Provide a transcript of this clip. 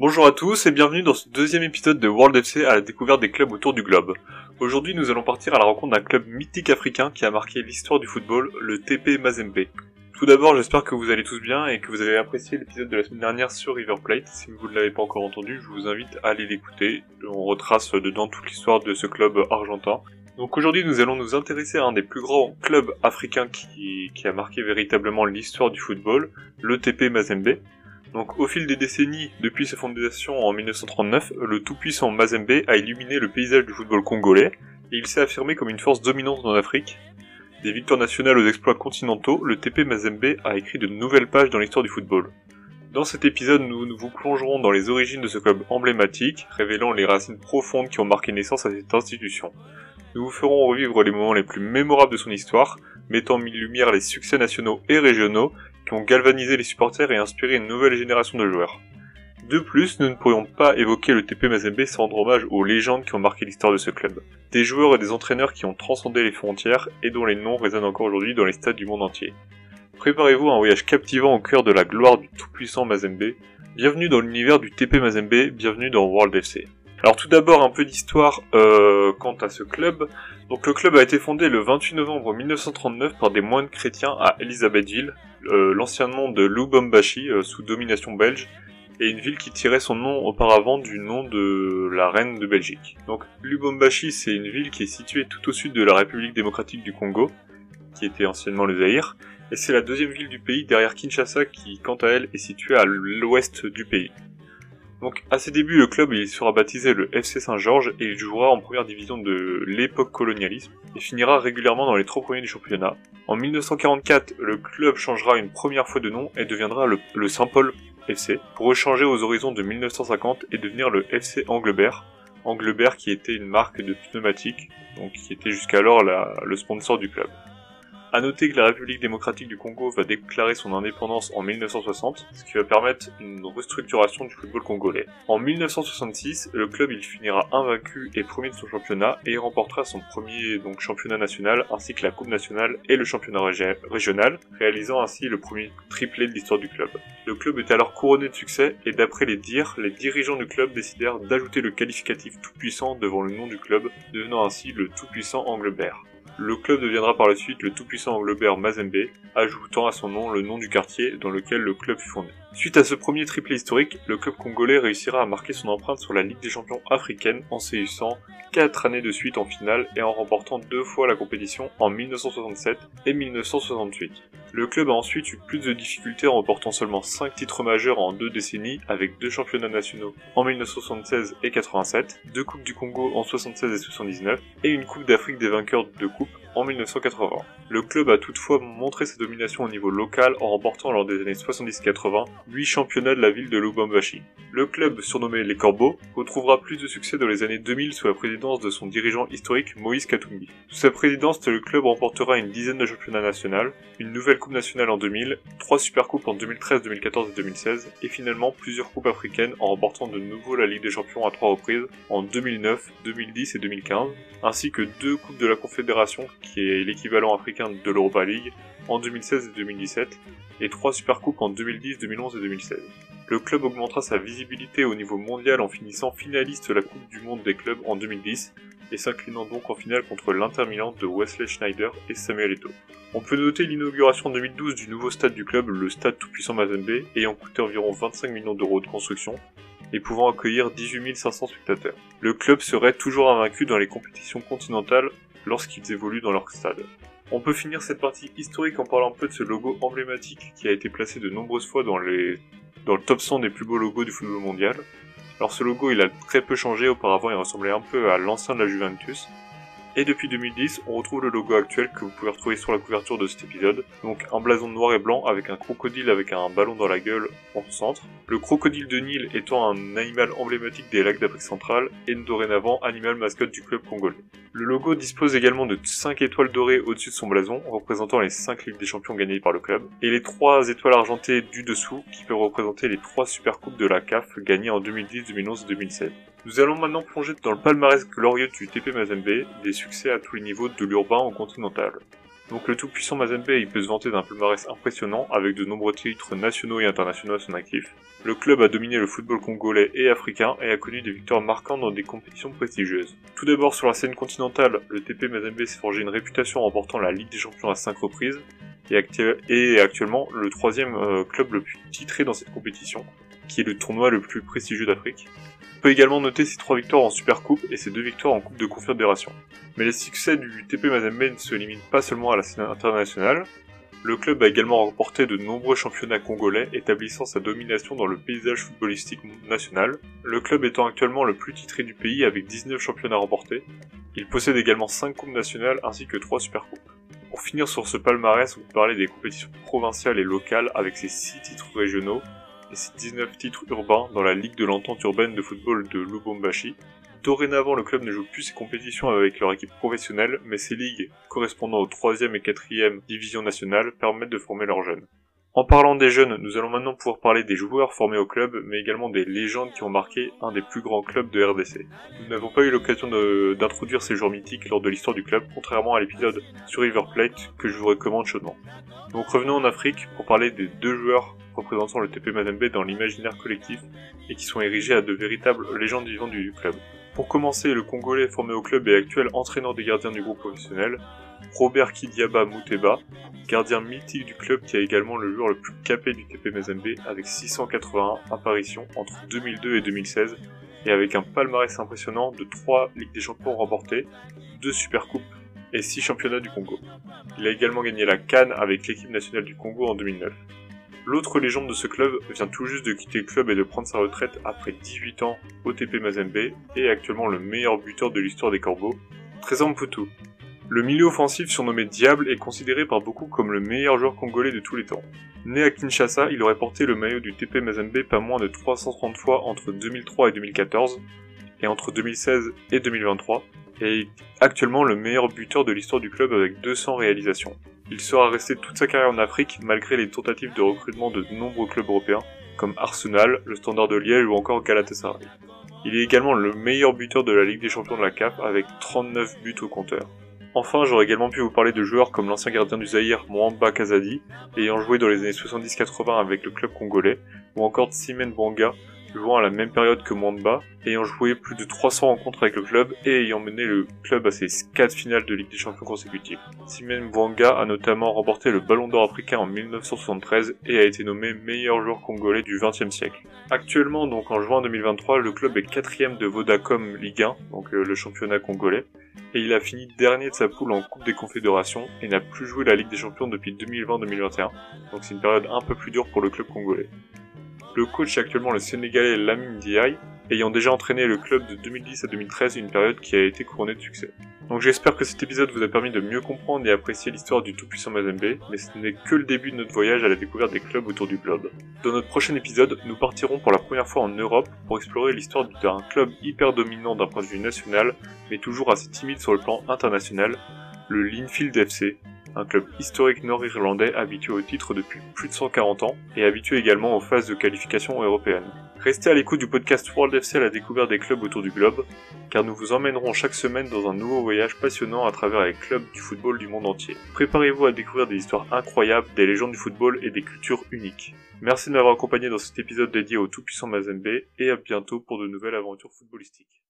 Bonjour à tous et bienvenue dans ce deuxième épisode de World FC à la découverte des clubs autour du globe. Aujourd'hui nous allons partir à la rencontre d'un club mythique africain qui a marqué l'histoire du football, le TP Mazembe. Tout d'abord j'espère que vous allez tous bien et que vous avez apprécié l'épisode de la semaine dernière sur River Plate. Si vous ne l'avez pas encore entendu, je vous invite à aller l'écouter. On retrace dedans toute l'histoire de ce club argentin. Donc aujourd'hui nous allons nous intéresser à un des plus grands clubs africains qui, qui a marqué véritablement l'histoire du football, le TP Mazembe. Donc au fil des décennies, depuis sa fondation en 1939, le tout-puissant Mazembe a illuminé le paysage du football congolais et il s'est affirmé comme une force dominante en Afrique. Des victoires nationales aux exploits continentaux, le TP Mazembe a écrit de nouvelles pages dans l'histoire du football. Dans cet épisode, nous, nous vous plongerons dans les origines de ce club emblématique, révélant les racines profondes qui ont marqué naissance à cette institution. Nous vous ferons revivre les moments les plus mémorables de son histoire, mettant en lumière les succès nationaux et régionaux qui ont les supporters et inspiré une nouvelle génération de joueurs. De plus, nous ne pourrions pas évoquer le TP Mazembe sans rendre hommage aux légendes qui ont marqué l'histoire de ce club. Des joueurs et des entraîneurs qui ont transcendé les frontières et dont les noms résonnent encore aujourd'hui dans les stades du monde entier. Préparez-vous à un voyage captivant au cœur de la gloire du tout-puissant Mazembe. Bienvenue dans l'univers du TP Mazembe, bienvenue dans World FC. Alors tout d'abord un peu d'histoire euh, quant à ce club. Donc le club a été fondé le 28 novembre 1939 par des moines chrétiens à Elisabethville, l'ancien nom de Lubumbashi euh, sous domination belge, et une ville qui tirait son nom auparavant du nom de la reine de Belgique. Donc Lubumbashi c'est une ville qui est située tout au sud de la République démocratique du Congo, qui était anciennement le Zaïre, et c'est la deuxième ville du pays derrière Kinshasa qui quant à elle est située à l'ouest du pays. Donc à ses débuts, le club il sera baptisé le FC Saint-Georges et il jouera en première division de l'époque colonialisme et finira régulièrement dans les trois premiers du championnat. En 1944, le club changera une première fois de nom et deviendra le, Saint-Paul FC pour échanger aux horizons de 1950 et devenir le FC Anglebert. Anglebert qui était une marque de pneumatiques, donc qui était jusqu'alors le sponsor du club. A noter que la République démocratique du Congo va déclarer son indépendance en 1960, ce qui va permettre une restructuration du football congolais. En 1966, le club il finira invaincu et premier de son championnat et remportera son premier donc championnat national ainsi que la coupe nationale et le championnat régional, réalisant ainsi le premier triplé de l'histoire du club. Le club est alors couronné de succès et d'après les dires, les dirigeants du club décidèrent d'ajouter le qualificatif tout puissant devant le nom du club, devenant ainsi le tout puissant Anglebert. Le club deviendra par la suite le tout-puissant Anglebert Mazembe, ajoutant à son nom le nom du quartier dans lequel le club fut fondé. Suite à ce premier triplé historique, le club congolais réussira à marquer son empreinte sur la Ligue des champions africaine en séussant 4 années de suite en finale et en remportant deux fois la compétition en 1967 et 1968. Le club a ensuite eu plus de difficultés en remportant seulement 5 titres majeurs en deux décennies avec deux championnats nationaux en 1976 et 87, deux coupes du Congo en 76 et 79 et une coupe d'Afrique des vainqueurs de coupe en 1980. Le club a toutefois montré sa domination au niveau local en remportant lors des années 70-80 8 championnats de la ville de Lubumbashi. Le club, surnommé les Corbeaux, retrouvera plus de succès dans les années 2000 sous la présidence de son dirigeant historique Moïse Katumbi. Sous sa présidence, le club remportera une dizaine de championnats nationaux, une nouvelle coupe nationale en 2000, trois supercoupes en 2013, 2014 et 2016, et finalement plusieurs coupes africaines en remportant de nouveau la Ligue des Champions à trois reprises en 2009, 2010 et 2015, ainsi que deux coupes de la Confédération qui est l'équivalent africain de l'Europa League, en 2016 et 2017, et trois Supercoupes en 2010, 2011 et 2016. Le club augmentera sa visibilité au niveau mondial en finissant finaliste de la Coupe du Monde des clubs en 2010 et s'inclinant donc en finale contre l'Inter Milan de Wesley Schneider et Samuel Eto'o. On peut noter l'inauguration en 2012 du nouveau stade du club, le stade tout-puissant Mazembe, ayant coûté environ 25 millions d'euros de construction et pouvant accueillir 18 500 spectateurs. Le club serait toujours invaincu dans les compétitions continentales lorsqu'ils évoluent dans leur stade. On peut finir cette partie historique en parlant un peu de ce logo emblématique qui a été placé de nombreuses fois dans, les... dans le top 100 des plus beaux logos du football mondial. Alors ce logo il a très peu changé, auparavant il ressemblait un peu à l'ancien de la Juventus, et depuis 2010, on retrouve le logo actuel que vous pouvez retrouver sur la couverture de cet épisode. Donc un blason noir et blanc avec un crocodile avec un ballon dans la gueule en centre. Le crocodile de Nil étant un animal emblématique des lacs d'Afrique centrale et dorénavant animal mascotte du club congolais. Le logo dispose également de 5 étoiles dorées au-dessus de son blason, représentant les 5 Ligues des Champions gagnées par le club, et les 3 étoiles argentées du dessous qui peuvent représenter les 3 Supercoupes de la CAF gagnées en 2010, 2011 et 2016. Nous allons maintenant plonger dans le palmarès glorieux du TP Mazembe, des succès à tous les niveaux de l'urbain au continental. Donc le tout-puissant Mazembe, il peut se vanter d'un palmarès impressionnant avec de nombreux titres nationaux et internationaux à son actif. Le club a dominé le football congolais et africain et a connu des victoires marquantes dans des compétitions prestigieuses. Tout d'abord sur la scène continentale, le TP Mazembe s'est forgé une réputation en remportant la Ligue des Champions à 5 reprises et, actuellement le troisième euh, club le plus titré dans cette compétition, qui est le tournoi le plus prestigieux d'Afrique. On peut également noter ses trois victoires en Super Coupe et ses deux victoires en Coupe de Confédération. Mais les succès du TP Mazembe ne se limitent pas seulement à la scène internationale. Le club a également remporté de nombreux championnats congolais, établissant sa domination dans le paysage footballistique national. Le club étant actuellement le plus titré du pays avec 19 championnats remportés. Il possède également 5 coupes nationales ainsi que 3 Super Coupes. Pour finir sur ce palmarès, on peut parler des compétitions provinciales et locales avec ses 6 titres régionaux, et ses 19 titres urbains dans la Ligue de l'entente urbaine de football de Lubumbashi. Dorénavant, le club ne joue plus ses compétitions avec leur équipe professionnelle, mais ses ligues, correspondant aux 3e et 4e divisions nationales, permettent de former leurs jeunes. En parlant des jeunes, nous allons maintenant pouvoir parler des joueurs formés au club, mais également des légendes qui ont marqué un des plus grands clubs de RDC. Nous n'avons pas eu l'occasion d'introduire ces joueurs mythiques lors de l'histoire du club, contrairement à l'épisode sur River Plate que je vous recommande chaudement. Donc revenons en Afrique pour parler des deux joueurs représentant le TP Mazembe dans l'imaginaire collectif et qui sont érigés à de véritables légendes vivantes du club. Pour commencer, le Congolais formé au club et actuel entraîneur des gardiens du groupe professionnel, Robert Kidiaba Mouteba, gardien mythique du club qui a également le joueur le plus capé du TP Mazembe avec 681 apparitions entre 2002 et 2016 et avec un palmarès impressionnant de 3 Ligues des Champions remportées, 2 Supercoupes et 6 championnats du Congo. Il a également gagné la Cannes avec l'équipe nationale du Congo en 2009. L'autre légende de ce club vient tout juste de quitter le club et de prendre sa retraite après 18 ans au TP Mazembe et actuellement le meilleur buteur de l'histoire des Corbeaux, Trésor. Le milieu offensif surnommé Diable est considéré par beaucoup comme le meilleur joueur congolais de tous les temps. Né à Kinshasa, il aurait porté le maillot du TP Mazembe pas moins de 330 fois entre 2003 et 2014, et entre 2016 et 2023, et est actuellement le meilleur buteur de l'histoire du club avec 200 réalisations. Il sera resté toute sa carrière en Afrique malgré les tentatives de recrutement de nombreux clubs européens, comme Arsenal, le Standard de Liège ou encore Galatasaray. Il est également le meilleur buteur de la Ligue des Champions de la CAF avec 39 buts au compteur. Enfin, j'aurais également pu vous parler de joueurs comme l'ancien gardien du Zaïre Mwamba Kazadi, ayant joué dans les années 70-80 avec le club congolais, ou encore Simen Bwanga, jouant à la même période que Mwamba, ayant joué plus de 300 rencontres avec le club et ayant mené le club à ses 4 finales de Ligue des Champions consécutives. Simen Bwanga a notamment remporté le Ballon d'Or africain en 1973 et a été nommé meilleur joueur congolais du XXe siècle. Actuellement, donc en juin 2023, le club est quatrième de Vodacom Ligue 1, donc euh, le championnat congolais, et il a fini dernier de sa poule en Coupe des Confédérations et n'a plus joué la Ligue des Champions depuis 2020-2021, donc c'est une période un peu plus dure pour le club congolais. Le coach est actuellement le Sénégalais Lamine Diaye, ayant déjà entraîné le club de 2010 à 2013, une période qui a été couronnée de succès. Donc j'espère que cet épisode vous a permis de mieux comprendre et apprécier l'histoire du tout-puissant Mazembe, mais ce n'est que le début de notre voyage à la découverte des clubs autour du globe. Dans notre prochain épisode, nous partirons pour la première fois en Europe pour explorer l'histoire d'un club hyper dominant d'un point de vue national, mais toujours assez timide sur le plan international, le Linfield FC, un club historique nord-irlandais habitué au titre depuis plus de 140 ans et habitué également aux phases de qualification européenne. Restez à l'écoute du podcast World FC à la des clubs autour du globe, car nous vous emmènerons chaque semaine dans un nouveau voyage passionnant à travers les clubs du football du monde entier. Préparez-vous à découvrir des histoires incroyables, des légendes du football et des cultures uniques. Merci de m'avoir accompagné dans cet épisode dédié au tout-puissant Mazembe et à bientôt pour de nouvelles aventures footballistiques.